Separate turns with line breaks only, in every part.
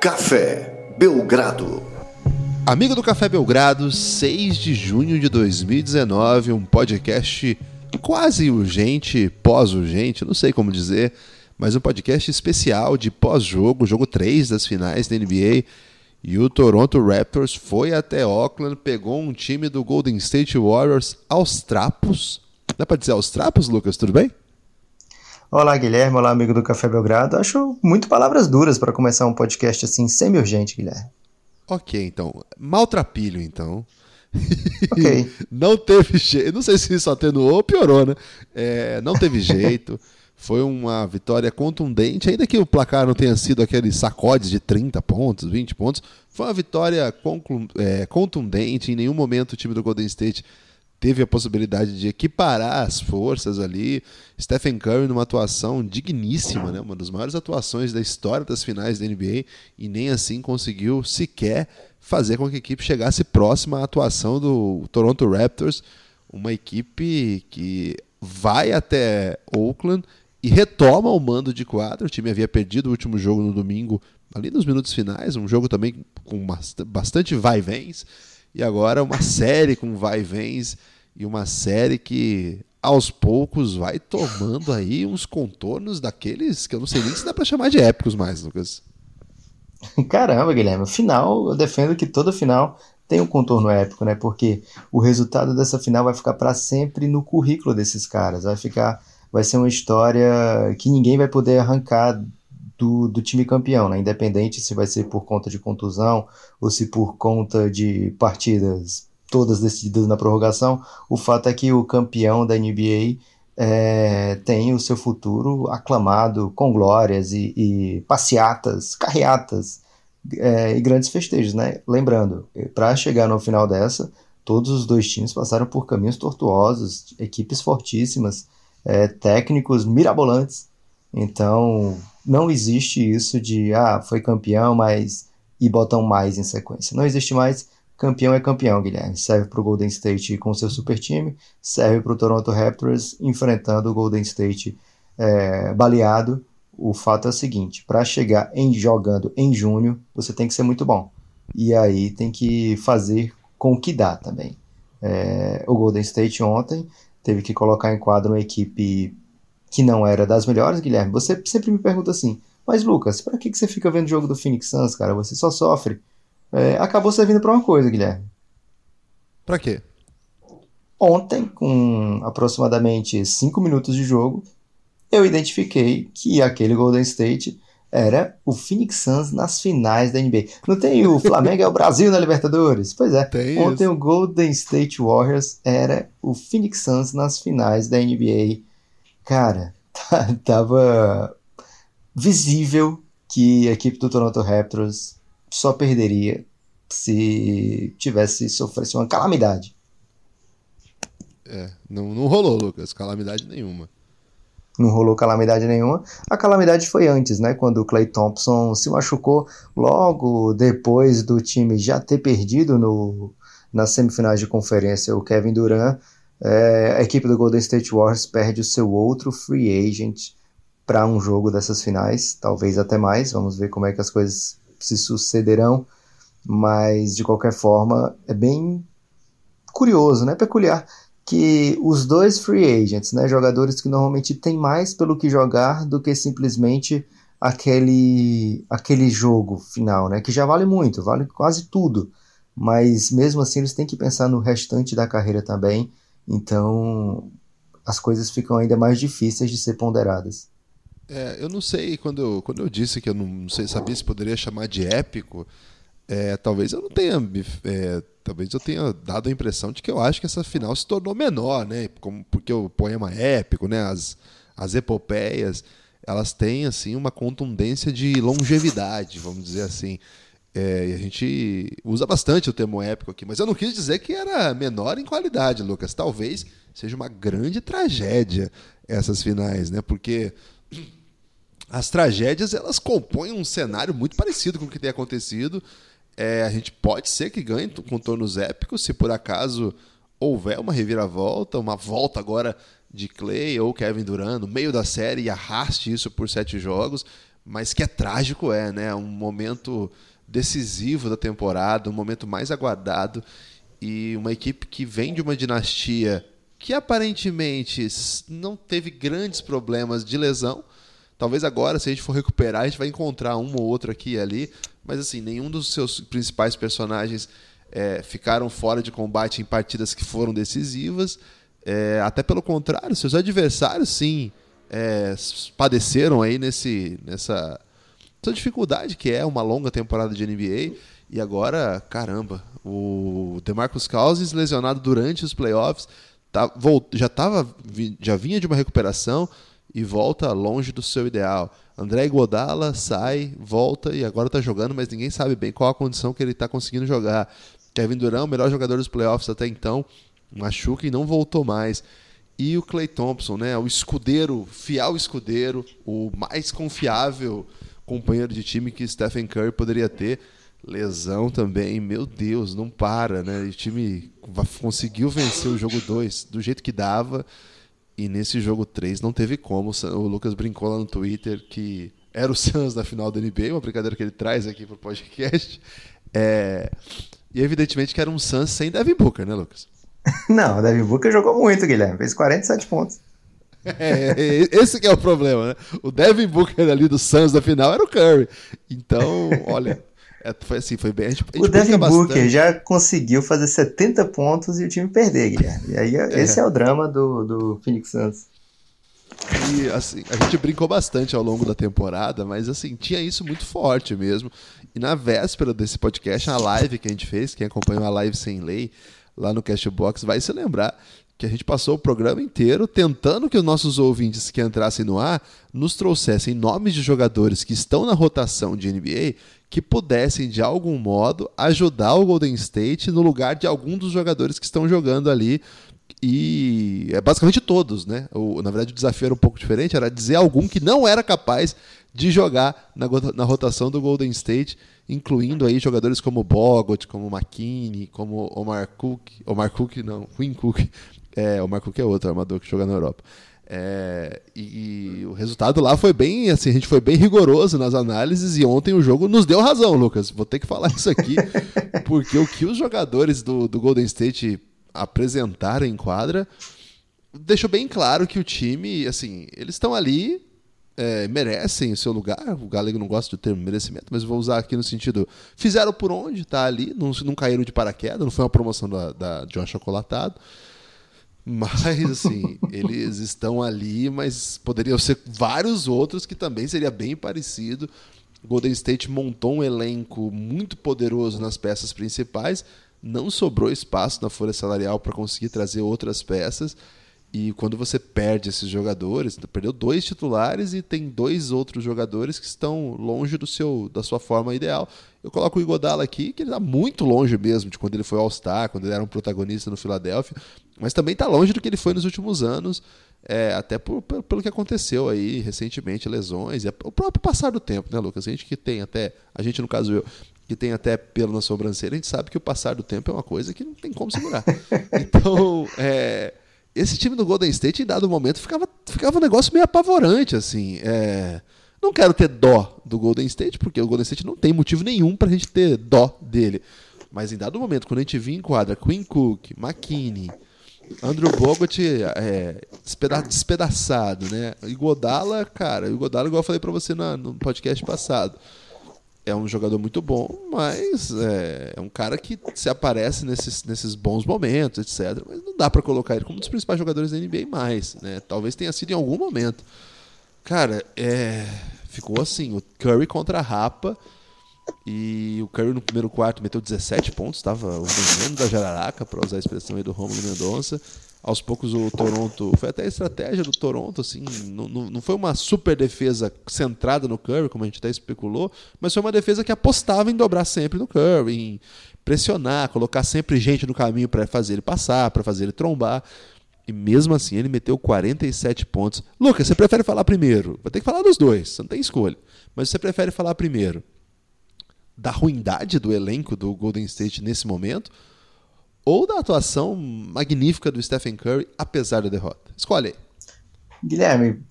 Café Belgrado.
Amigo do Café Belgrado, 6 de junho de 2019, um podcast quase urgente, pós-urgente, não sei como dizer, mas um podcast especial de pós-jogo, jogo 3 das finais da NBA. E o Toronto Raptors foi até Auckland, pegou um time do Golden State Warriors aos trapos. Dá pra dizer aos trapos, Lucas? Tudo bem?
Olá, Guilherme. Olá, amigo do Café Belgrado. Acho muito palavras duras para começar um podcast assim, semi-urgente, Guilherme.
Ok, então. Maltrapilho, então.
Ok.
não teve jeito. Não sei se isso atenuou ou piorou, né? É, não teve jeito. Foi uma vitória contundente, ainda que o placar não tenha sido aqueles sacodes de 30 pontos, 20 pontos. Foi uma vitória é, contundente. Em nenhum momento o time do Golden State teve a possibilidade de equiparar as forças ali. Stephen Curry numa atuação digníssima, né? uma das maiores atuações da história das finais da NBA, e nem assim conseguiu sequer fazer com que a equipe chegasse próxima à atuação do Toronto Raptors, uma equipe que vai até Oakland e retoma o mando de quadra. O time havia perdido o último jogo no domingo, ali nos minutos finais, um jogo também com bastante vai-vens, e agora uma série com vai-vens uma série que aos poucos vai tomando aí uns contornos daqueles que eu não sei nem se dá para chamar de épicos mais, Lucas.
Caramba, Guilherme, final, eu defendo que toda final tem um contorno épico, né? Porque o resultado dessa final vai ficar para sempre no currículo desses caras, vai ficar vai ser uma história que ninguém vai poder arrancar do, do time campeão, né? independente se vai ser por conta de contusão ou se por conta de partidas todas decididas na prorrogação. O fato é que o campeão da NBA é, tem o seu futuro aclamado com glórias e, e passeatas, carreatas é, e grandes festejos, né? Lembrando, para chegar no final dessa, todos os dois times passaram por caminhos tortuosos, equipes fortíssimas é, técnicos mirabolantes. Então, não existe isso de, ah, foi campeão, mas. e botam mais em sequência. Não existe mais. Campeão é campeão, Guilherme. Serve para o Golden State com seu super time, serve para o Toronto Raptors enfrentando o Golden State é, baleado. O fato é o seguinte: para chegar em jogando em junho, você tem que ser muito bom. E aí tem que fazer com o que dá também. É, o Golden State ontem teve que colocar em quadro uma equipe que não era das melhores, Guilherme. Você sempre me pergunta assim, mas Lucas, para que, que você fica vendo o jogo do Phoenix Suns, cara? Você só sofre. É, acabou servindo para uma coisa, Guilherme.
Para quê?
Ontem, com aproximadamente 5 minutos de jogo, eu identifiquei que aquele Golden State era o Phoenix Suns nas finais da NBA. Não tem o Flamengo é o Brasil na Libertadores? Pois é.
Tem
Ontem
isso.
o Golden State Warriors era o Phoenix Suns nas finais da NBA. Cara, tava visível que a equipe do Toronto Raptors só perderia se tivesse sofresse uma calamidade.
É, não, não rolou, Lucas, calamidade nenhuma
não rolou calamidade nenhuma. A calamidade foi antes, né? Quando o Clay Thompson se machucou logo depois do time já ter perdido no, nas semifinais de conferência o Kevin Durant. É, a equipe do Golden State Warriors perde o seu outro free agent para um jogo dessas finais, talvez até mais. Vamos ver como é que as coisas se sucederão. Mas de qualquer forma, é bem curioso, né? Peculiar que os dois free agents, né, jogadores que normalmente têm mais pelo que jogar do que simplesmente aquele aquele jogo final, né, que já vale muito, vale quase tudo, mas mesmo assim eles têm que pensar no restante da carreira também, então as coisas ficam ainda mais difíceis de ser ponderadas.
É, eu não sei, quando eu, quando eu disse que eu não sei, sabia se poderia chamar de épico, é, talvez eu não tenha é, talvez eu tenha dado a impressão de que eu acho que essa final se tornou menor, né? Como, porque o poema épico, né? As, as epopeias, elas têm assim uma contundência de longevidade, vamos dizer assim. É, e a gente usa bastante o termo épico aqui, mas eu não quis dizer que era menor em qualidade, Lucas. Talvez seja uma grande tragédia essas finais, né? Porque as tragédias elas compõem um cenário muito parecido com o que tem acontecido é, a gente pode ser que ganhe contornos épicos se por acaso houver uma reviravolta, uma volta agora de Clay ou Kevin Durant no meio da série e arraste isso por sete jogos. mas que é trágico é, né? Um momento decisivo da temporada, um momento mais aguardado e uma equipe que vem de uma dinastia que aparentemente não teve grandes problemas de lesão. Talvez agora, se a gente for recuperar, a gente vai encontrar um ou outro aqui e ali, mas assim, nenhum dos seus principais personagens é, ficaram fora de combate em partidas que foram decisivas. É, até pelo contrário, seus adversários sim é, padeceram aí nesse, nessa, nessa dificuldade que é uma longa temporada de NBA. E agora, caramba, o DeMarcus Cousins lesionado durante os playoffs, tá, já, tava, já vinha de uma recuperação e volta longe do seu ideal. André Iguodala sai, volta e agora está jogando, mas ninguém sabe bem qual a condição que ele está conseguindo jogar. Kevin Durant, o melhor jogador dos playoffs até então, machuca e não voltou mais. E o Clay Thompson, né, o escudeiro, fiel escudeiro, o mais confiável companheiro de time que Stephen Curry poderia ter. Lesão também, meu Deus, não para, né? O time conseguiu vencer o jogo 2 do jeito que dava. E nesse jogo 3 não teve como. O Lucas brincou lá no Twitter que era o Suns na final da NBA, uma brincadeira que ele traz aqui pro podcast. É... E evidentemente que era um Suns sem Devin Booker, né, Lucas?
Não, o Devin Booker jogou muito, Guilherme. Fez 47 pontos.
É, esse que é o problema, né? O Devin Booker ali do Suns da final era o Curry. Então, olha, é, foi assim, foi bem. A gente, a gente
o Devin Booker já conseguiu fazer 70 pontos e o time perder, Guilherme. E aí, é. esse é o drama do, do Phoenix Suns.
E assim, a gente brincou bastante ao longo da temporada, mas assim, tinha isso muito forte mesmo. E na véspera desse podcast, a live que a gente fez, quem acompanhou a live sem lei lá no Castbox vai se lembrar que a gente passou o programa inteiro tentando que os nossos ouvintes que entrassem no ar nos trouxessem nomes de jogadores que estão na rotação de NBA que pudessem, de algum modo, ajudar o Golden State no lugar de algum dos jogadores que estão jogando ali. E é basicamente todos, né? O, na verdade, o desafio era um pouco diferente, era dizer algum que não era capaz de jogar na, na rotação do Golden State, incluindo aí jogadores como Bogut, como McKinney, como Omar Cook, Omar Cook não, Quinn Cook, é, Omar Cook é outro armador que joga na Europa. É, e, e, o resultado lá foi bem, assim, a gente foi bem rigoroso nas análises e ontem o jogo nos deu razão, Lucas. Vou ter que falar isso aqui, porque o que os jogadores do, do Golden State apresentaram em quadra deixou bem claro que o time, assim, eles estão ali, é, merecem o seu lugar. O Galego não gosta do termo merecimento, mas vou usar aqui no sentido: fizeram por onde, tá ali, não, não caíram de paraquedas, não foi uma promoção da, da, de um achocolatado. Mas, assim, eles estão ali, mas poderiam ser vários outros que também seria bem parecido. Golden State montou um elenco muito poderoso nas peças principais, não sobrou espaço na folha salarial para conseguir trazer outras peças. E quando você perde esses jogadores, perdeu dois titulares e tem dois outros jogadores que estão longe do seu da sua forma ideal. Eu coloco o Igodala aqui, que ele está muito longe mesmo de quando ele foi All-Star, quando ele era um protagonista no Philadelphia, mas também está longe do que ele foi nos últimos anos, é, até por, por, pelo que aconteceu aí recentemente, lesões, e o próprio passar do tempo, né, Lucas? A gente que tem até, a gente no caso eu, que tem até pelo na sobrancelha, a gente sabe que o passar do tempo é uma coisa que não tem como segurar. Então, é esse time do Golden State, em dado momento, ficava, ficava um negócio meio apavorante, assim. É... Não quero ter dó do Golden State, porque o Golden State não tem motivo nenhum pra gente ter dó dele. Mas em dado momento, quando a gente via em quadra Queen Cook, McKinney, Andrew Bogut é, despeda despedaçado, né? Godala, cara, Godala, igual eu falei pra você na, no podcast passado é um jogador muito bom, mas é, é, um cara que se aparece nesses, nesses bons momentos, etc. Mas não dá para colocar ele como um dos principais jogadores da NBA mais, né? Talvez tenha sido em algum momento. Cara, é, ficou assim, o Curry contra a Rapa e o Curry no primeiro quarto meteu 17 pontos, estava o veneno da jararaca, para usar a expressão aí do Romulo Mendonça aos poucos o Toronto. Foi até a estratégia do Toronto, assim. Não, não, não foi uma super defesa centrada no Curry, como a gente até especulou, mas foi uma defesa que apostava em dobrar sempre no Curry, em pressionar, colocar sempre gente no caminho para fazer ele passar, para fazer ele trombar. E mesmo assim ele meteu 47 pontos. Lucas, você prefere falar primeiro? Vai ter que falar dos dois, você não tem escolha. Mas você prefere falar primeiro da ruindade do elenco do Golden State nesse momento ou da atuação magnífica do Stephen Curry, apesar da derrota? Escolhe aí.
Guilherme,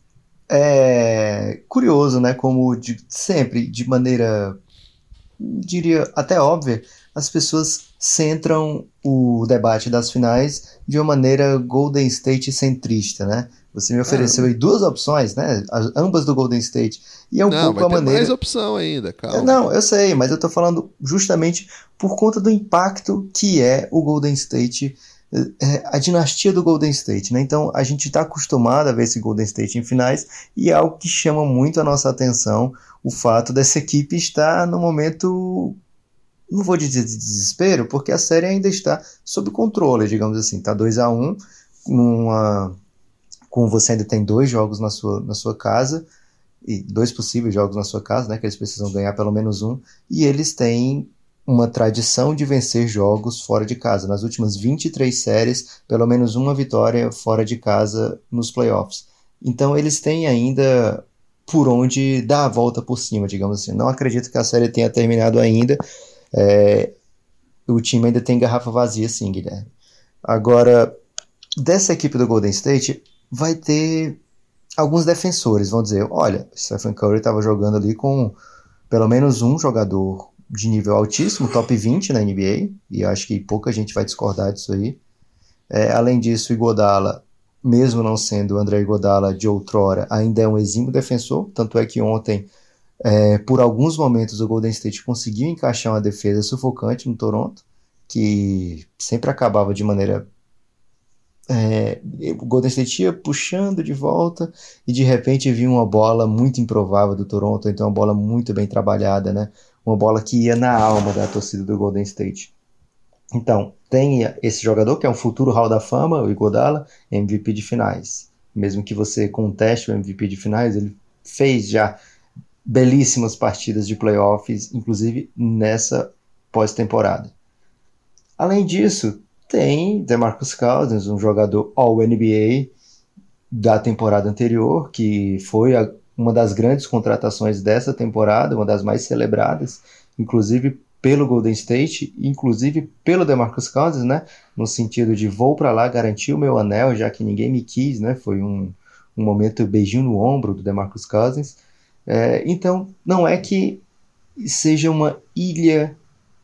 é curioso, né? Como de, sempre, de maneira, diria até óbvia, as pessoas centram o debate das finais de uma maneira Golden State centrista, né? Você me ofereceu ah, aí duas opções, né? As, ambas do Golden State. E é um
não,
pouco
vai
a
ter
maneira.
mais opção ainda, calma.
Não, eu sei, mas eu tô falando justamente por conta do impacto que é o Golden State é, a dinastia do Golden State, né? Então a gente está acostumado a ver esse Golden State em finais e é algo que chama muito a nossa atenção o fato dessa equipe estar no momento, não vou dizer de desespero, porque a série ainda está sob controle, digamos assim, tá 2 a 1 um, numa com você ainda tem dois jogos na sua, na sua casa e dois possíveis jogos na sua casa, né? Que eles precisam ganhar pelo menos um e eles têm uma tradição de vencer jogos fora de casa. Nas últimas 23 séries, pelo menos uma vitória fora de casa nos playoffs. Então eles têm ainda por onde dar a volta por cima, digamos assim. Não acredito que a série tenha terminado ainda. É, o time ainda tem garrafa vazia, sim, Guilherme. Agora, dessa equipe do Golden State, vai ter alguns defensores. Vão dizer: olha, Stephen Curry estava jogando ali com pelo menos um jogador de nível altíssimo, top 20 na NBA, e acho que pouca gente vai discordar disso aí. É, além disso, Igodala, mesmo não sendo o André Igodala de outrora, ainda é um exímio defensor, tanto é que ontem, é, por alguns momentos, o Golden State conseguiu encaixar uma defesa sufocante no Toronto, que sempre acabava de maneira é, o Golden State ia puxando de volta e de repente vinha uma bola muito improvável do Toronto, então uma bola muito bem trabalhada, né? uma bola que ia na alma da torcida do Golden State. Então, tem esse jogador que é um futuro Hall da Fama, o Igodala, MVP de finais. Mesmo que você conteste o MVP de finais, ele fez já belíssimas partidas de playoffs, inclusive nessa pós-temporada. Além disso, tem DeMarcus Cousins, um jogador All-NBA da temporada anterior, que foi a, uma das grandes contratações dessa temporada, uma das mais celebradas, inclusive pelo Golden State, inclusive pelo DeMarcus Cousins, né? No sentido de vou para lá garantir o meu anel, já que ninguém me quis, né? Foi um, um momento beijinho no ombro do DeMarcus Cousins. É, então, não é que seja uma ilha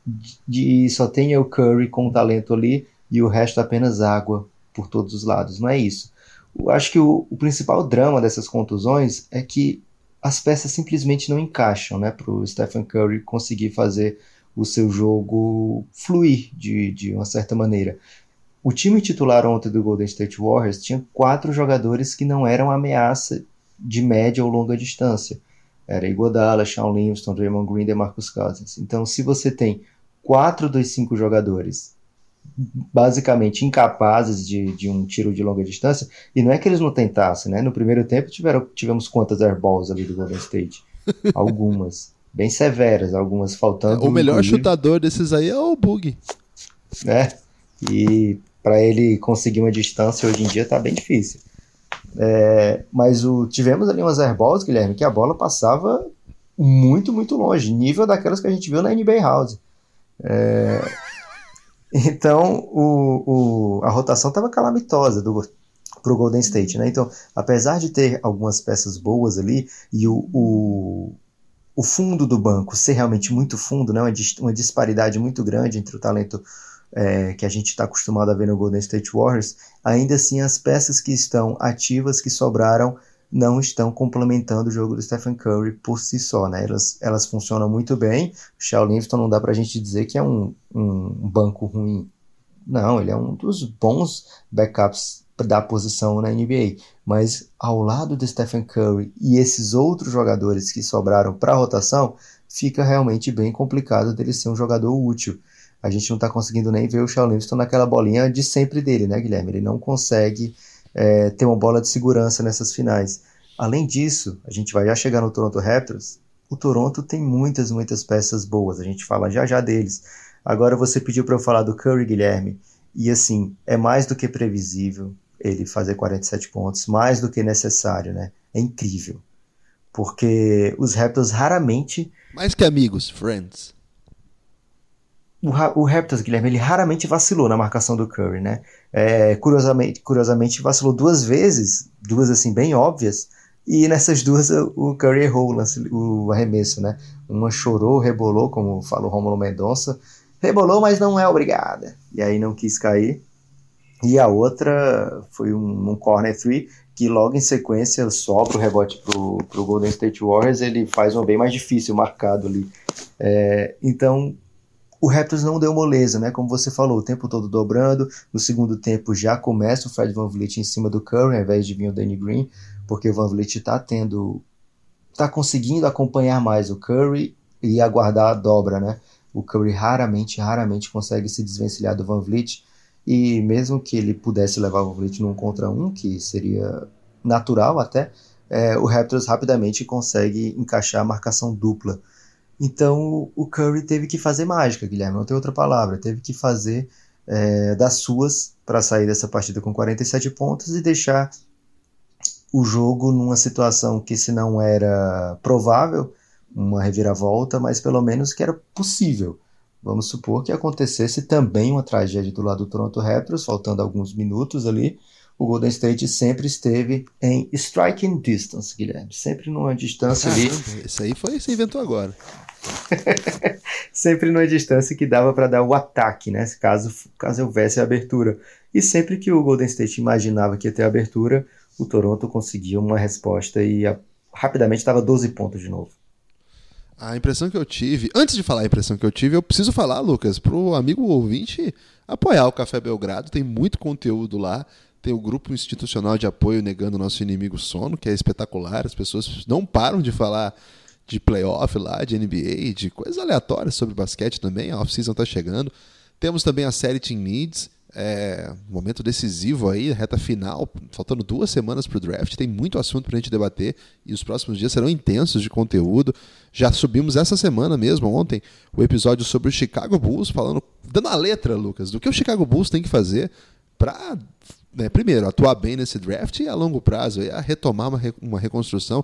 de, de só tenha o Curry com talento ali e o resto apenas água por todos os lados. Não é isso. Eu acho que o, o, principal drama dessas contusões é que as peças simplesmente não encaixam né, para o Stephen Curry conseguir fazer o seu jogo fluir de, de uma certa maneira. O time titular ontem do Golden State Warriors tinha quatro jogadores que não eram ameaça de média ou longa distância. Era Iguodala, Shawn Livingston, Draymond Green e Marcus Cousins. Então, se você tem quatro dos cinco jogadores basicamente incapazes de, de um tiro de longa distância. E não é que eles não tentassem, né? No primeiro tempo tiveram, tivemos quantas airballs ali do Golden State? Algumas. Bem severas, algumas faltando.
O melhor chutador desses aí é o Bug.
É. E para ele conseguir uma distância hoje em dia tá bem difícil. É, mas o, tivemos ali umas airballs, Guilherme, que a bola passava muito, muito longe, nível daquelas que a gente viu na NBA House. É, então, o, o, a rotação estava calamitosa do, para o Golden State, né? Então, apesar de ter algumas peças boas ali e o, o, o fundo do banco ser realmente muito fundo, né? uma, uma disparidade muito grande entre o talento é, que a gente está acostumado a ver no Golden State Warriors, ainda assim as peças que estão ativas, que sobraram, não estão complementando o jogo do Stephen Curry por si só, né? Elas, elas funcionam muito bem. O Shao Livingston não dá pra gente dizer que é um, um banco ruim. Não, ele é um dos bons backups da posição na NBA. Mas ao lado do Stephen Curry e esses outros jogadores que sobraram para a rotação, fica realmente bem complicado dele ser um jogador útil. A gente não está conseguindo nem ver o Shao naquela bolinha de sempre dele, né, Guilherme? Ele não consegue é, ter uma bola de segurança nessas finais. Além disso, a gente vai já chegar no Toronto Raptors. O Toronto tem muitas, muitas peças boas. A gente fala já já deles. Agora você pediu para eu falar do Curry, Guilherme. E assim, é mais do que previsível ele fazer 47 pontos, mais do que necessário, né? É incrível. Porque os Raptors raramente.
Mais que amigos, friends
o, o Raptors, Guilherme, ele raramente vacilou na marcação do Curry, né? É, curiosamente, curiosamente, vacilou duas vezes, duas assim bem óbvias, E nessas duas o Curry errou o, lance, o arremesso, né? Uma chorou, rebolou, como falou Romulo Mendonça. Rebolou, mas não é obrigada. E aí não quis cair. E a outra foi um, um corner three que logo em sequência sobra o rebote pro, pro Golden State Warriors, ele faz um bem mais difícil marcado ali. É, então o Raptors não deu moleza, né? Como você falou, o tempo todo dobrando. No segundo tempo já começa o Fred Van Vliet em cima do Curry, ao invés de vir o Danny Green, porque o Van Vliet está tendo, está conseguindo acompanhar mais o Curry e aguardar a dobra, né? O Curry raramente, raramente consegue se desvencilhar do Van Vliet. E mesmo que ele pudesse levar o Van Vliet num contra um, que seria natural até, é, o Raptors rapidamente consegue encaixar a marcação dupla. Então o Curry teve que fazer mágica, Guilherme, não tem outra palavra. Teve que fazer é, das suas para sair dessa partida com 47 pontos e deixar o jogo numa situação que, se não era provável, uma reviravolta, mas pelo menos que era possível. Vamos supor que acontecesse também uma tragédia do lado do Toronto Raptors, faltando alguns minutos ali. O Golden State sempre esteve em striking distance, Guilherme. Sempre numa distância ali.
Isso aí foi, você inventou agora.
sempre numa distância que dava para dar o ataque, né? Caso, caso houvesse abertura. E sempre que o Golden State imaginava que ia ter abertura, o Toronto conseguia uma resposta e a, rapidamente estava 12 pontos de novo.
A impressão que eu tive, antes de falar a impressão que eu tive, eu preciso falar, Lucas, para o amigo ouvinte apoiar o Café Belgrado, tem muito conteúdo lá. Tem o grupo institucional de apoio negando o nosso inimigo sono, que é espetacular. As pessoas não param de falar de playoff lá, de NBA, de coisas aleatórias sobre basquete também. A off-season está chegando. Temos também a série Team Needs, é, momento decisivo aí, reta final, faltando duas semanas para o draft, tem muito assunto para a gente debater e os próximos dias serão intensos de conteúdo. Já subimos essa semana mesmo, ontem, o episódio sobre o Chicago Bulls, falando, dando a letra, Lucas, do que o Chicago Bulls tem que fazer para, né, primeiro, atuar bem nesse draft e a longo prazo, a retomar uma, uma reconstrução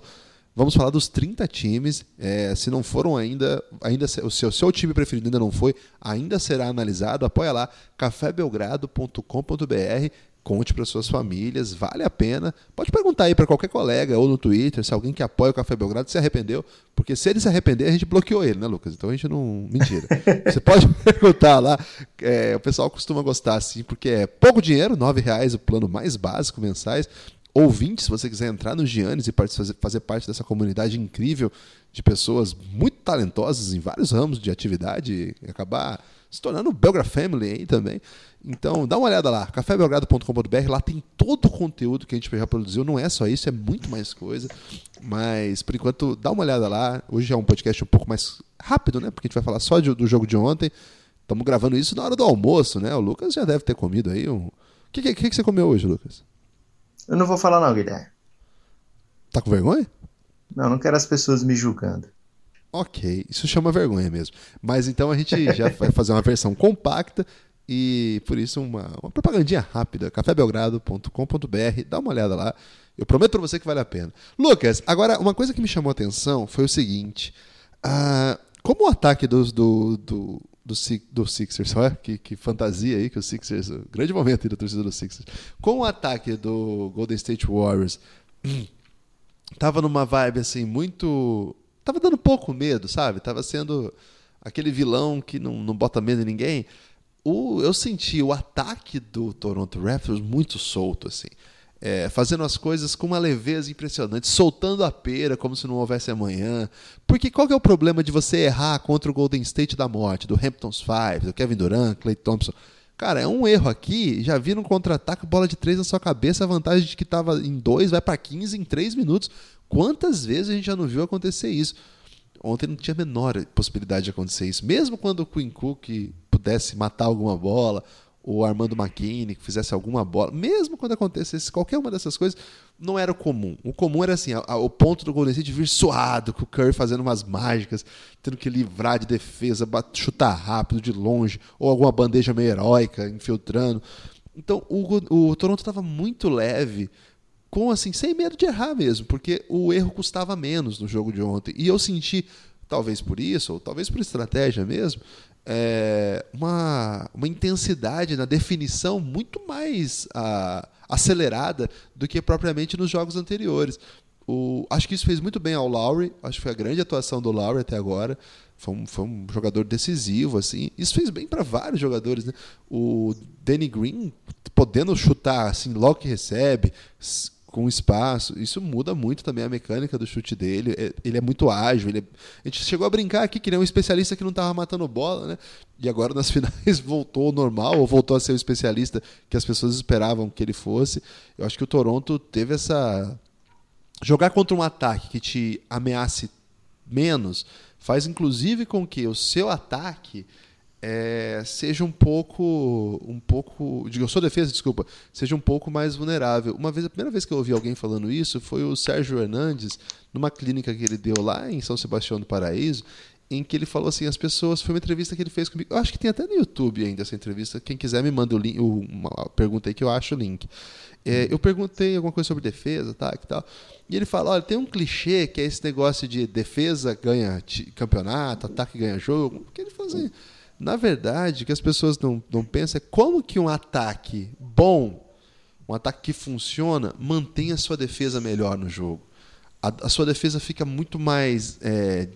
Vamos falar dos 30 times. É, se não foram ainda, ainda o seu, seu time preferido ainda não foi, ainda será analisado. Apoia lá, cafébelgrado.com.br. Conte para suas famílias, vale a pena. Pode perguntar aí para qualquer colega ou no Twitter se alguém que apoia o Café Belgrado se arrependeu, porque se ele se arrepender, a gente bloqueou ele, né, Lucas? Então a gente não. Mentira. Você pode perguntar lá. É, o pessoal costuma gostar assim, porque é pouco dinheiro, R$ reais o plano mais básico mensais ouvinte, se você quiser entrar no Giannis e fazer parte dessa comunidade incrível de pessoas muito talentosas em vários ramos de atividade e acabar se tornando Belgra Family aí também. Então, dá uma olhada lá, cafébelgrado.com.br, lá tem todo o conteúdo que a gente já produziu, não é só isso, é muito mais coisa, mas por enquanto, dá uma olhada lá. Hoje é um podcast um pouco mais rápido, né? Porque a gente vai falar só de, do jogo de ontem. Estamos gravando isso na hora do almoço, né? O Lucas já deve ter comido aí um. O que, que, que você comeu hoje, Lucas?
Eu não vou falar não, Guilherme.
Tá com vergonha?
Não, não quero as pessoas me julgando.
Ok, isso chama vergonha mesmo. Mas então a gente já vai fazer uma versão compacta e por isso uma, uma propagandinha rápida, cafébelgrado.com.br, dá uma olhada lá. Eu prometo para você que vale a pena. Lucas, agora uma coisa que me chamou a atenção foi o seguinte: uh, como o ataque dos, do, do, do, do Sixers. Olha que, que fantasia aí que o Sixers. Grande momento aí da torcida do Sixers. Com o ataque do Golden State Warriors, tava numa vibe assim muito. Tava dando pouco medo, sabe? Tava sendo aquele vilão que não, não bota medo em ninguém. O, eu senti o ataque do Toronto Raptors muito solto, assim é, fazendo as coisas com uma leveza impressionante, soltando a pera como se não houvesse amanhã. Porque qual é o problema de você errar contra o Golden State da morte, do Hamptons Five, do Kevin Durant, Clay Thompson? Cara, é um erro aqui, já vi no contra-ataque, bola de três na sua cabeça, a vantagem de que estava em dois vai para 15 em três minutos. Quantas vezes a gente já não viu acontecer isso? Ontem não tinha a menor possibilidade de acontecer isso. Mesmo quando o Quinn Cook pudesse matar alguma bola, o Armando McKinney que fizesse alguma bola, mesmo quando acontecesse qualquer uma dessas coisas, não era o comum. O comum era assim, a, a, o ponto do Golden State vir suado, com o Curry fazendo umas mágicas, tendo que livrar de defesa, chutar rápido de longe, ou alguma bandeja meio heróica infiltrando. Então o, o Toronto estava muito leve, com assim, sem medo de errar mesmo, porque o erro custava menos no jogo de ontem. E eu senti, talvez por isso, ou talvez por estratégia mesmo, é, uma, uma intensidade na definição muito mais a, acelerada do que propriamente nos jogos anteriores. O, acho que isso fez muito bem ao Lowry. Acho que foi a grande atuação do Lowry até agora. Foi um, foi um jogador decisivo, assim. Isso fez bem para vários jogadores, né? O Danny Green podendo chutar assim logo que recebe, com espaço. Isso muda muito também a mecânica do chute dele. É, ele é muito ágil. É... A gente chegou a brincar aqui que ele é um especialista que não estava matando bola, né? E agora nas finais voltou ao normal, ou voltou a ser o especialista que as pessoas esperavam que ele fosse. Eu acho que o Toronto teve essa. Jogar contra um ataque que te ameace menos faz inclusive com que o seu ataque é, seja um pouco, um pouco, digo, sua defesa, desculpa, seja um pouco mais vulnerável. Uma vez, a primeira vez que eu ouvi alguém falando isso foi o Sérgio Hernandes, numa clínica que ele deu lá em São Sebastião do Paraíso, em que ele falou assim, as pessoas, foi uma entrevista que ele fez comigo, eu acho que tem até no YouTube ainda essa entrevista, quem quiser me manda o link, uma pergunta aí que eu acho o link. É, eu perguntei alguma coisa sobre defesa, tá, que tal, e ele fala, olha, tem um clichê que é esse negócio de defesa ganha campeonato, ataque ganha jogo, porque ele falou assim, na verdade, o que as pessoas não, não pensam é como que um ataque bom, um ataque que funciona, mantém a sua defesa melhor no jogo. A, a sua defesa fica muito mais, é,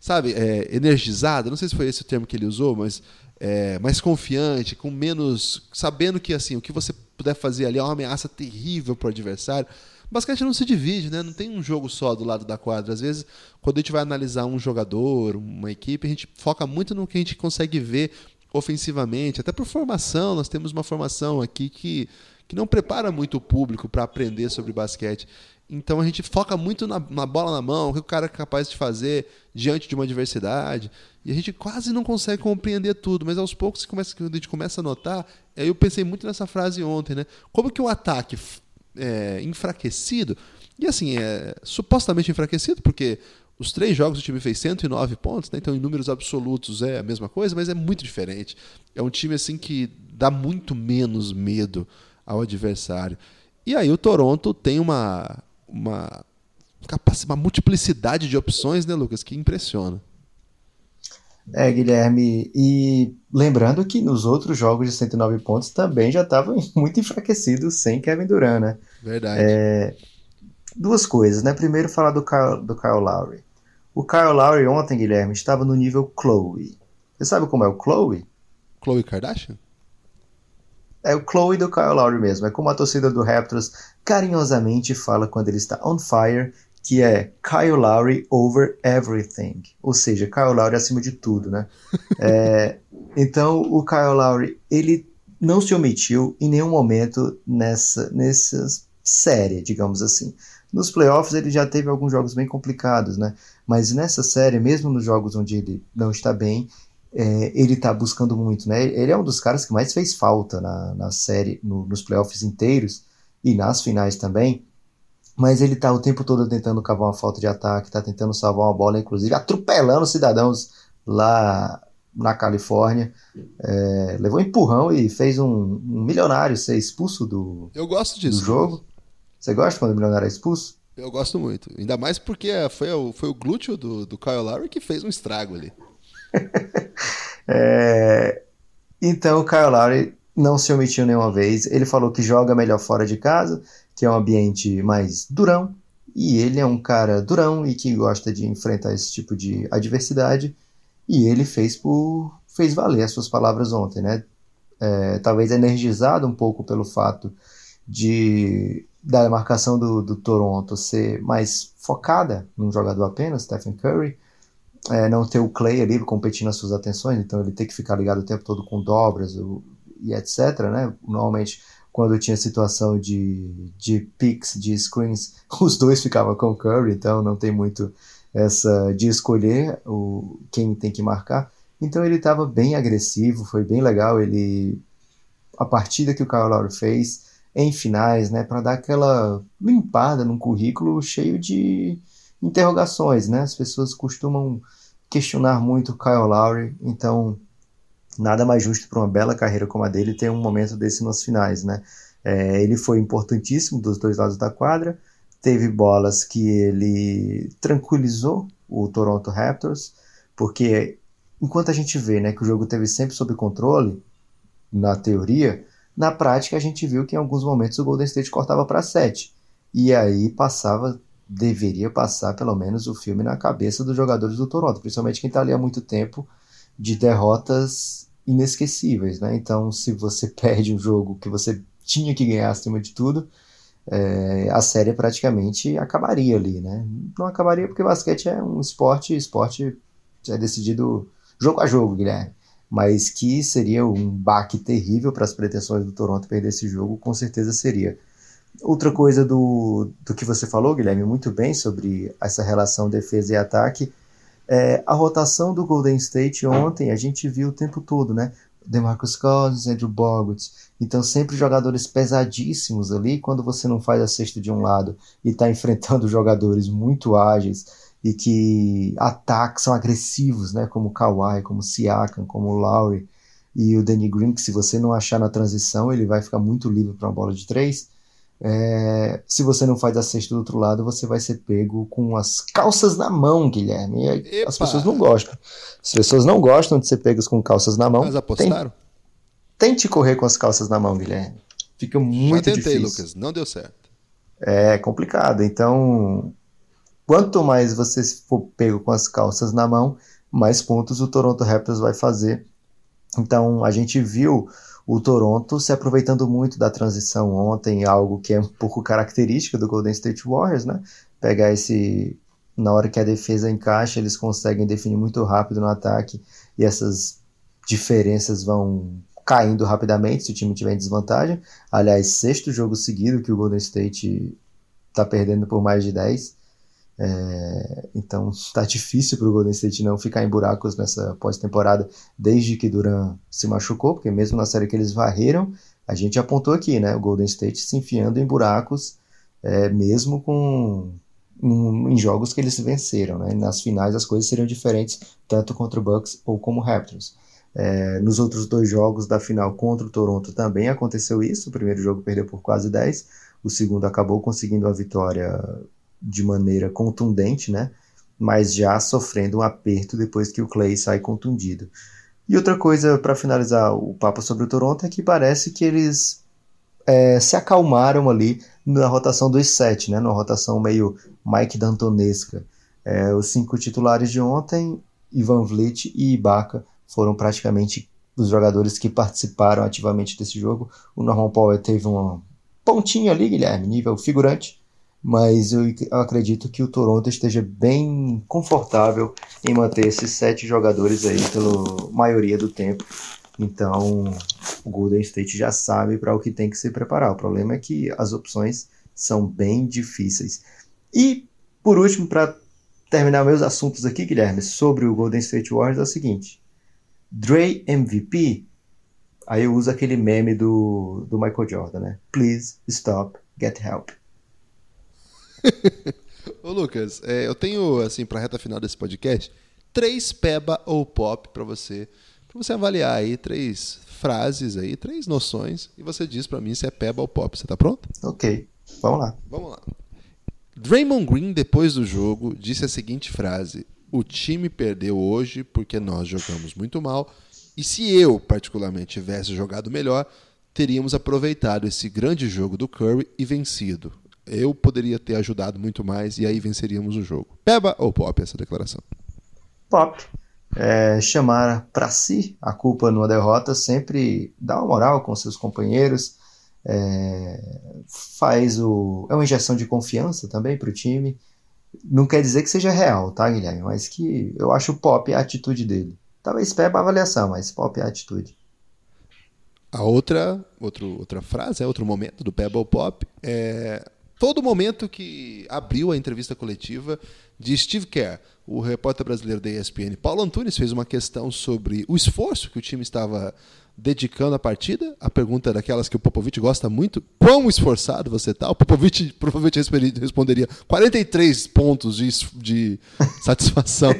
sabe, é, energizada. Não sei se foi esse o termo que ele usou, mas é, mais confiante, com menos, sabendo que assim o que você puder fazer ali é uma ameaça terrível para o adversário. Basquete não se divide, né? Não tem um jogo só do lado da quadra. Às vezes, quando a gente vai analisar um jogador, uma equipe, a gente foca muito no que a gente consegue ver ofensivamente. Até por formação, nós temos uma formação aqui que, que não prepara muito o público para aprender sobre basquete. Então a gente foca muito na, na, bola na mão, o que o cara é capaz de fazer diante de uma adversidade. E a gente quase não consegue compreender tudo, mas aos poucos, começa, a gente começa a notar, aí eu pensei muito nessa frase ontem, né? Como que o ataque é, enfraquecido. E assim, é supostamente enfraquecido, porque os três jogos o time fez 109 pontos, né? então em números absolutos é a mesma coisa, mas é muito diferente. É um time assim que dá muito menos medo ao adversário. E aí o Toronto tem uma, uma, uma multiplicidade de opções, né, Lucas, que impressiona.
É, Guilherme, e lembrando que nos outros jogos de 109 pontos também já estavam muito enfraquecidos sem Kevin Durant, né?
Verdade.
É, duas coisas, né? Primeiro, falar do Kyle, do Kyle Lowry. O Kyle Lowry ontem, Guilherme, estava no nível Chloe. Você sabe como é o Chloe?
Chloe Kardashian?
É o Chloe do Kyle Lowry mesmo. É como a torcida do Raptors carinhosamente fala quando ele está on fire que é Kyle Lowry over everything, ou seja, Kyle Lowry acima de tudo, né? é, então o Kyle Lowry ele não se omitiu em nenhum momento nessa nessa série, digamos assim. Nos playoffs ele já teve alguns jogos bem complicados, né? Mas nessa série, mesmo nos jogos onde ele não está bem, é, ele está buscando muito, né? Ele é um dos caras que mais fez falta na, na série, no, nos playoffs inteiros e nas finais também mas ele tá o tempo todo tentando cavar uma falta de ataque, tá tentando salvar uma bola, inclusive atropelando cidadãos lá na Califórnia. É, levou um empurrão e fez um, um, milionário ser expulso do,
Eu gosto disso.
do jogo. Você gosta quando o milionário é expulso?
Eu gosto muito. Ainda mais porque foi o, foi o glúteo do, do Kyle Lowry que fez um estrago ali.
é, então o Kyle Lowry não se omitiu nenhuma vez. Ele falou que joga melhor fora de casa, que é um ambiente mais durão, e ele é um cara durão e que gosta de enfrentar esse tipo de adversidade, e ele fez por fez valer as suas palavras ontem, né? É, talvez energizado um pouco pelo fato de da marcação do, do Toronto ser mais focada num jogador apenas, Stephen Curry, é, não ter o Clay ali competindo as suas atenções, então ele tem que ficar ligado o tempo todo com dobras o, e etc, né? Normalmente quando tinha situação de, de picks, de screens, os dois ficavam com o Curry, então não tem muito essa de escolher o, quem tem que marcar. Então ele estava bem agressivo, foi bem legal. Ele a partida que o Kyle Lowry fez em finais, né, para dar aquela limpada num currículo cheio de interrogações, né? As pessoas costumam questionar muito o Kyle Lowry, então nada mais justo para uma bela carreira como a dele ter um momento desse nas finais, né? É, ele foi importantíssimo dos dois lados da quadra, teve bolas que ele tranquilizou o Toronto Raptors, porque enquanto a gente vê né, que o jogo teve sempre sob controle, na teoria, na prática a gente viu que em alguns momentos o Golden State cortava para 7, e aí passava deveria passar pelo menos o filme na cabeça dos jogadores do Toronto, principalmente quem está ali há muito tempo de derrotas inesquecíveis, né? Então, se você perde um jogo que você tinha que ganhar acima de tudo, é, a série praticamente acabaria ali, né? Não acabaria porque basquete é um esporte, esporte é decidido jogo a jogo, Guilherme. Mas que seria um baque terrível para as pretensões do Toronto perder esse jogo, com certeza seria. Outra coisa do, do que você falou, Guilherme, muito bem sobre essa relação defesa e ataque, é, a rotação do Golden State ontem a gente viu o tempo todo, né? DeMarcus Cousins, Andrew Bogut. Então, sempre jogadores pesadíssimos ali. Quando você não faz a cesta de um lado e está enfrentando jogadores muito ágeis e que atacam, são agressivos, né? Como Kawhi, como Siakam, como Lowry e o Danny Green, que se você não achar na transição, ele vai ficar muito livre para uma bola de três. É, se você não faz a cesta do outro lado, você vai ser pego com as calças na mão, Guilherme. As pessoas não gostam. As pessoas não gostam de ser pegas com calças na mão.
Mas apostaram?
Tente correr com as calças na mão, Guilherme. Fica muito Já tentei, difícil.
Lucas. Não deu certo.
É complicado. Então, quanto mais você for pego com as calças na mão, mais pontos o Toronto Raptors vai fazer. Então, a gente viu o Toronto se aproveitando muito da transição ontem, algo que é um pouco característica do Golden State Warriors, né? Pegar esse. Na hora que a defesa encaixa, eles conseguem definir muito rápido no ataque e essas diferenças vão caindo rapidamente se o time tiver em desvantagem. Aliás, sexto jogo seguido que o Golden State está perdendo por mais de 10. É, então está difícil para o Golden State não ficar em buracos nessa pós-temporada desde que Duran se machucou, porque mesmo na série que eles varreram, a gente apontou aqui, né? O Golden State se enfiando em buracos, é, mesmo com um, em jogos que eles venceram, né? Nas finais as coisas seriam diferentes, tanto contra o Bucks ou como Raptors. É, nos outros dois jogos da final contra o Toronto também aconteceu isso. O primeiro jogo perdeu por quase 10, o segundo acabou conseguindo a vitória de maneira contundente, né? Mas já sofrendo um aperto depois que o Clay sai contundido. E outra coisa para finalizar o papo sobre o Toronto é que parece que eles é, se acalmaram ali na rotação dos sete, né? Numa rotação meio Mike Dantonesca. É, os cinco titulares de ontem, Ivan Vliet e Ibaka, foram praticamente os jogadores que participaram ativamente desse jogo. O Norman Powell teve uma pontinha ali, Guilherme, nível figurante, mas eu acredito que o Toronto esteja bem confortável em manter esses sete jogadores aí pela maioria do tempo. Então, o Golden State já sabe para o que tem que se preparar. O problema é que as opções são bem difíceis. E, por último, para terminar meus assuntos aqui, Guilherme, sobre o Golden State Warriors é o seguinte: Dre MVP. Aí eu uso aquele meme do, do Michael Jordan, né? Please stop, get help.
Ô Lucas, é, eu tenho, assim, pra reta final desse podcast, três peba ou pop para você, para você avaliar aí três frases aí, três noções, e você diz para mim se é peba ou pop. Você tá pronto?
Ok, vamos lá.
Vamos lá. Draymond Green, depois do jogo, disse a seguinte frase: O time perdeu hoje porque nós jogamos muito mal, e se eu, particularmente, tivesse jogado melhor, teríamos aproveitado esse grande jogo do Curry e vencido eu poderia ter ajudado muito mais e aí venceríamos o jogo. Peba ou pop essa declaração?
Pop. É, chamar para si a culpa numa derrota sempre dá uma moral com seus companheiros, é, faz o. É uma injeção de confiança também para o time. Não quer dizer que seja real, tá, Guilherme? Mas que eu acho pop a atitude dele. Talvez Peba a avaliação, mas pop é a atitude.
A outra, outro, outra frase, é outro momento do Pebble Pop é todo momento que abriu a entrevista coletiva de Steve Kerr, o repórter brasileiro da ESPN, Paulo Antunes fez uma questão sobre o esforço que o time estava dedicando à partida. A pergunta é daquelas que o Popovich gosta muito: quão esforçado você está? O Popovich provavelmente responderia 43 pontos de, de satisfação.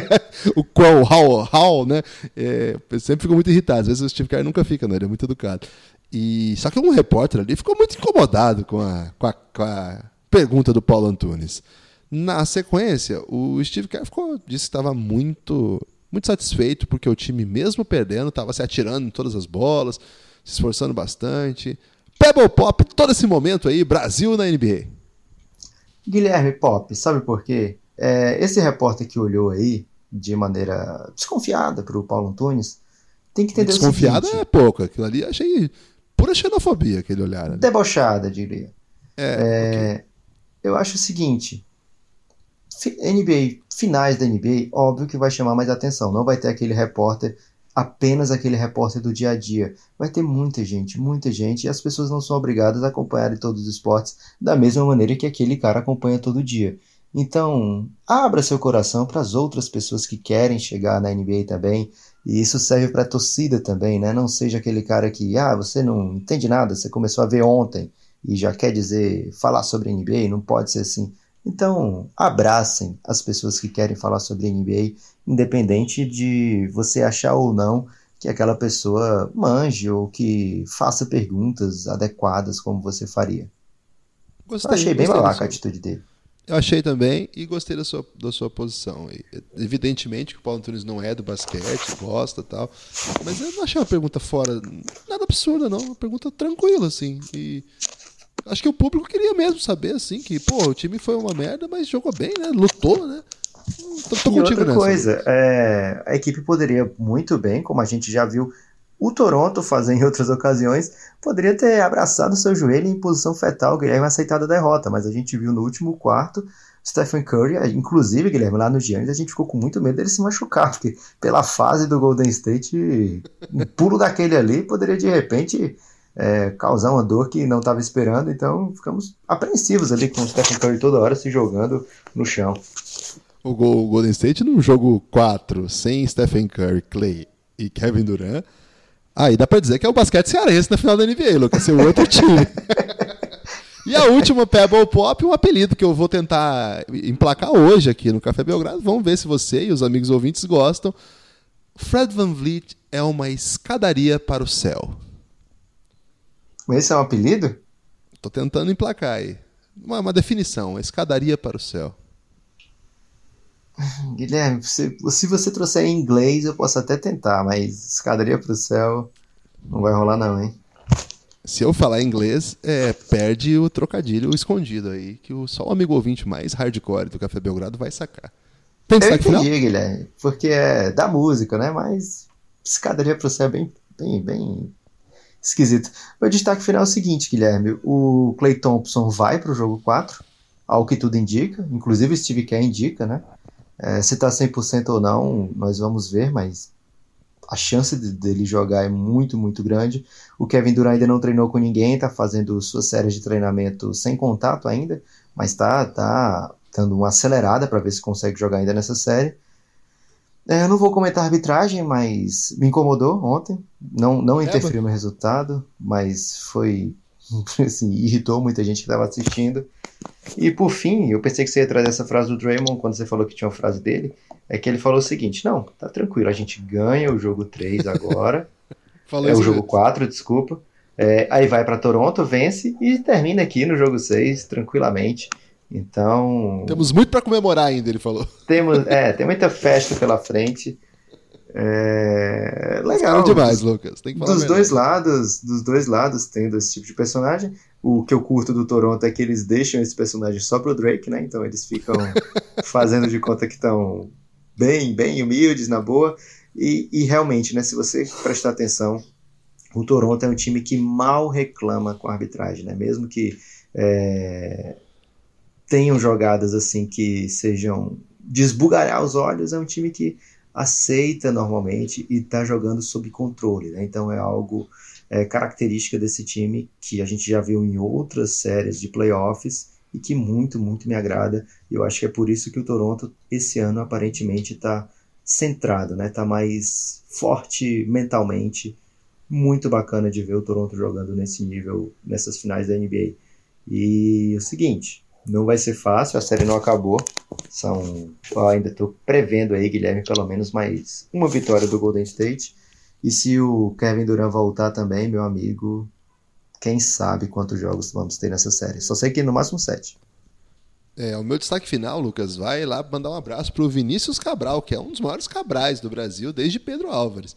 o quão, how, how, né? É, sempre fico muito irritado. Às vezes o Steve Kerr nunca fica, né? Ele é muito educado. E só que um repórter ali ficou muito incomodado com a, com a, com a pergunta do Paulo Antunes. Na sequência, o Steve Kerr ficou, disse que estava muito, muito satisfeito porque o time, mesmo perdendo, estava se atirando em todas as bolas, se esforçando bastante. Pebble Pop, todo esse momento aí, Brasil na NBA.
Guilherme Pop, sabe por quê? É, esse repórter que olhou aí de maneira desconfiada para o Paulo Antunes tem que entender
Desconfiada é pouco. Aquilo ali achei pura xenofobia, aquele olhar. ali.
debochada, diria.
É,
É, Eu acho o seguinte: NBA, finais da NBA, óbvio que vai chamar mais atenção. Não vai ter aquele repórter, apenas aquele repórter do dia a dia. Vai ter muita gente, muita gente, e as pessoas não são obrigadas a acompanhar todos os esportes da mesma maneira que aquele cara acompanha todo dia. Então, abra seu coração para as outras pessoas que querem chegar na NBA também. E isso serve para a torcida também, né? Não seja aquele cara que, ah, você não entende nada, você começou a ver ontem e já quer dizer falar sobre NBA, não pode ser assim. Então, abracem as pessoas que querem falar sobre NBA, independente de você achar ou não que aquela pessoa manje ou que faça perguntas adequadas como você faria.
gostei,
Eu achei bem
gostei
a atitude dele.
Eu achei também e gostei da sua, da sua posição. Evidentemente que o Paulo Antunes não é do basquete, gosta e tal. Mas eu não achei uma pergunta fora. Nada absurda, não. Uma pergunta tranquila, assim. E acho que o público queria mesmo saber, assim, que, pô, o time foi uma merda, mas jogou bem, né? Lutou, né? Tô, tô
E outra
nessa.
coisa, é, a equipe poderia muito bem, como a gente já viu o Toronto fazer em outras ocasiões, poderia ter abraçado seu joelho em posição fetal, Guilherme aceitado a derrota, mas a gente viu no último quarto Stephen Curry, inclusive, Guilherme, lá no Giannis, a gente ficou com muito medo dele se machucar, porque pela fase do Golden State, um pulo daquele ali poderia de repente é, causar uma dor que não estava esperando, então ficamos apreensivos ali com o Stephen Curry toda hora se jogando no chão.
O, Go- o Golden State num jogo 4, sem Stephen Curry, Clay e Kevin Durant. Aí dá pra dizer que é o basquete cearense na final da NBA, Lucas. Seu outro time. e a última, Pebble Pop, um apelido que eu vou tentar emplacar hoje aqui no Café Belgrado. Vamos ver se você e os amigos ouvintes gostam. Fred Van Vliet é uma escadaria para o céu.
Esse é um apelido?
Tô tentando emplacar aí. Uma, uma definição, uma escadaria para o céu.
Guilherme, se, se você trouxer em inglês, eu posso até tentar, mas escadaria pro céu não vai rolar, não, hein?
Se eu falar inglês, é, perde o trocadilho escondido aí, que o, só o amigo ouvinte mais hardcore do Café Belgrado vai sacar. Tem
Eu
destaque final?
entendi, Guilherme, porque é da música, né? Mas escadaria pro céu é bem, bem, bem esquisito. Meu destaque final é o seguinte, Guilherme: o Clay Thompson vai pro jogo 4, ao que tudo indica, inclusive o Steve Kerr indica, né? É, se tá 100% ou não, nós vamos ver, mas a chance de- dele jogar é muito, muito grande. O Kevin Durant ainda não treinou com ninguém, tá fazendo suas séries de treinamento sem contato ainda, mas tá, tá dando uma acelerada para ver se consegue jogar ainda nessa série. É, eu não vou comentar a arbitragem, mas me incomodou ontem. Não, não interferiu no resultado, mas foi. Assim, irritou muita gente que estava assistindo. E por fim, eu pensei que você ia trazer essa frase do Draymond quando você falou que tinha uma frase dele. É que ele falou o seguinte: não, tá tranquilo, a gente ganha o jogo 3 agora. É o jogo
mesmo.
4, desculpa. É, aí vai para Toronto, vence e termina aqui no jogo 6 tranquilamente. Então,
Temos muito pra comemorar ainda, ele falou.
temos, é, tem muita festa pela frente. É, legal.
Cara demais, Lucas. Tem que falar
Dos
verdade.
dois lados, dos dois lados tendo esse tipo de personagem. O que eu curto do Toronto é que eles deixam esse personagem só pro Drake, né? Então eles ficam fazendo de conta que estão bem, bem humildes, na boa. E, e realmente, né? Se você prestar atenção, o Toronto é um time que mal reclama com a arbitragem, né? Mesmo que é, tenham jogadas assim que sejam desbugalhar os olhos, é um time que aceita normalmente e está jogando sob controle. Né? Então é algo é, característica desse time que a gente já viu em outras séries de playoffs e que muito, muito me agrada. E eu acho que é por isso que o Toronto esse ano aparentemente está centrado, né? Tá mais forte mentalmente. Muito bacana de ver o Toronto jogando nesse nível nessas finais da NBA. E o seguinte, não vai ser fácil, a série não acabou. São, eu ainda estou prevendo aí, Guilherme, pelo menos mais uma vitória do Golden State. E se o Kevin Durant voltar também, meu amigo, quem sabe quantos jogos vamos ter nessa série. Só sei que no máximo sete.
É, o meu destaque final, Lucas, vai lá mandar um abraço pro Vinícius Cabral, que é um dos maiores Cabrais do Brasil, desde Pedro Álvares.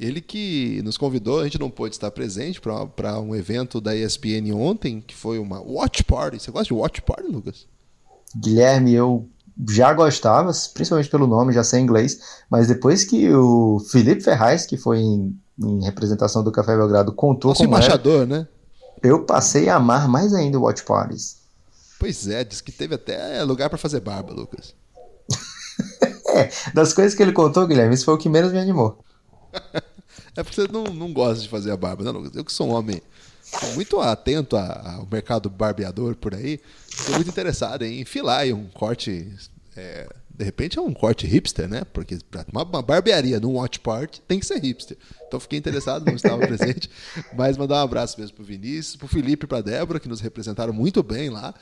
Ele que nos convidou, a gente não pôde estar presente para um evento da ESPN ontem, que foi uma Watch Party. Você gosta de Watch Party, Lucas?
Guilherme, eu já gostava, principalmente pelo nome, já sei inglês, mas depois que o Felipe Ferraz, que foi em, em representação do Café Belgrado, contou
Nosso
como
embaixador, né?
eu passei a amar mais ainda o Watch Parties.
Pois é, diz que teve até lugar para fazer barba, Lucas.
é, das coisas que ele contou, Guilherme, isso foi o que menos me animou.
é porque você não, não gosta de fazer a barba, né, Lucas? Eu que sou um homem muito atento ao mercado barbeador por aí, estou muito interessado em enfilar aí um corte. É, de repente é um corte hipster, né? Porque uma, uma barbearia num watch party tem que ser hipster. Então fiquei interessado, não estava presente. Mas mandar um abraço mesmo pro Vinícius, pro Felipe e pra Débora, que nos representaram muito bem lá.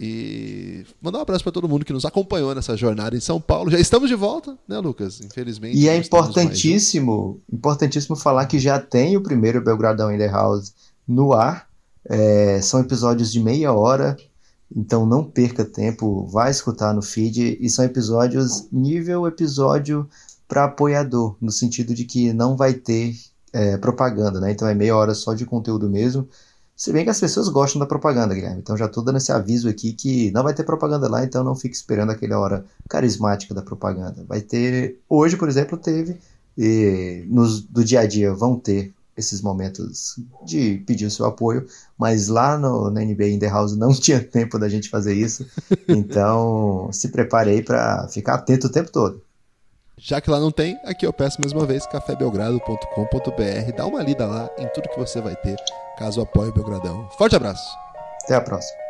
E mandar um abraço para todo mundo que nos acompanhou nessa jornada em São Paulo. Já estamos de volta, né, Lucas? Infelizmente.
E é importantíssimo, importantíssimo falar que já tem o primeiro Belgradão in the House no ar. É, são episódios de meia hora, então não perca tempo, vai escutar no feed. E são episódios nível episódio para apoiador, no sentido de que não vai ter é, propaganda, né? Então é meia hora só de conteúdo mesmo. Se bem que as pessoas gostam da propaganda, Guilherme. Então já estou dando esse aviso aqui que não vai ter propaganda lá, então não fique esperando aquela hora carismática da propaganda. Vai ter. Hoje, por exemplo, teve. E nos, do dia a dia vão ter esses momentos de pedir o seu apoio, mas lá no, na NBA in the House não tinha tempo da gente fazer isso, então se prepare aí para ficar atento o tempo todo.
Já que lá não tem, aqui eu peço mais uma vez cafébelgrado.com.br, dá uma lida lá em tudo que você vai ter caso apoie o Belgradão. Forte abraço.
Até a próxima.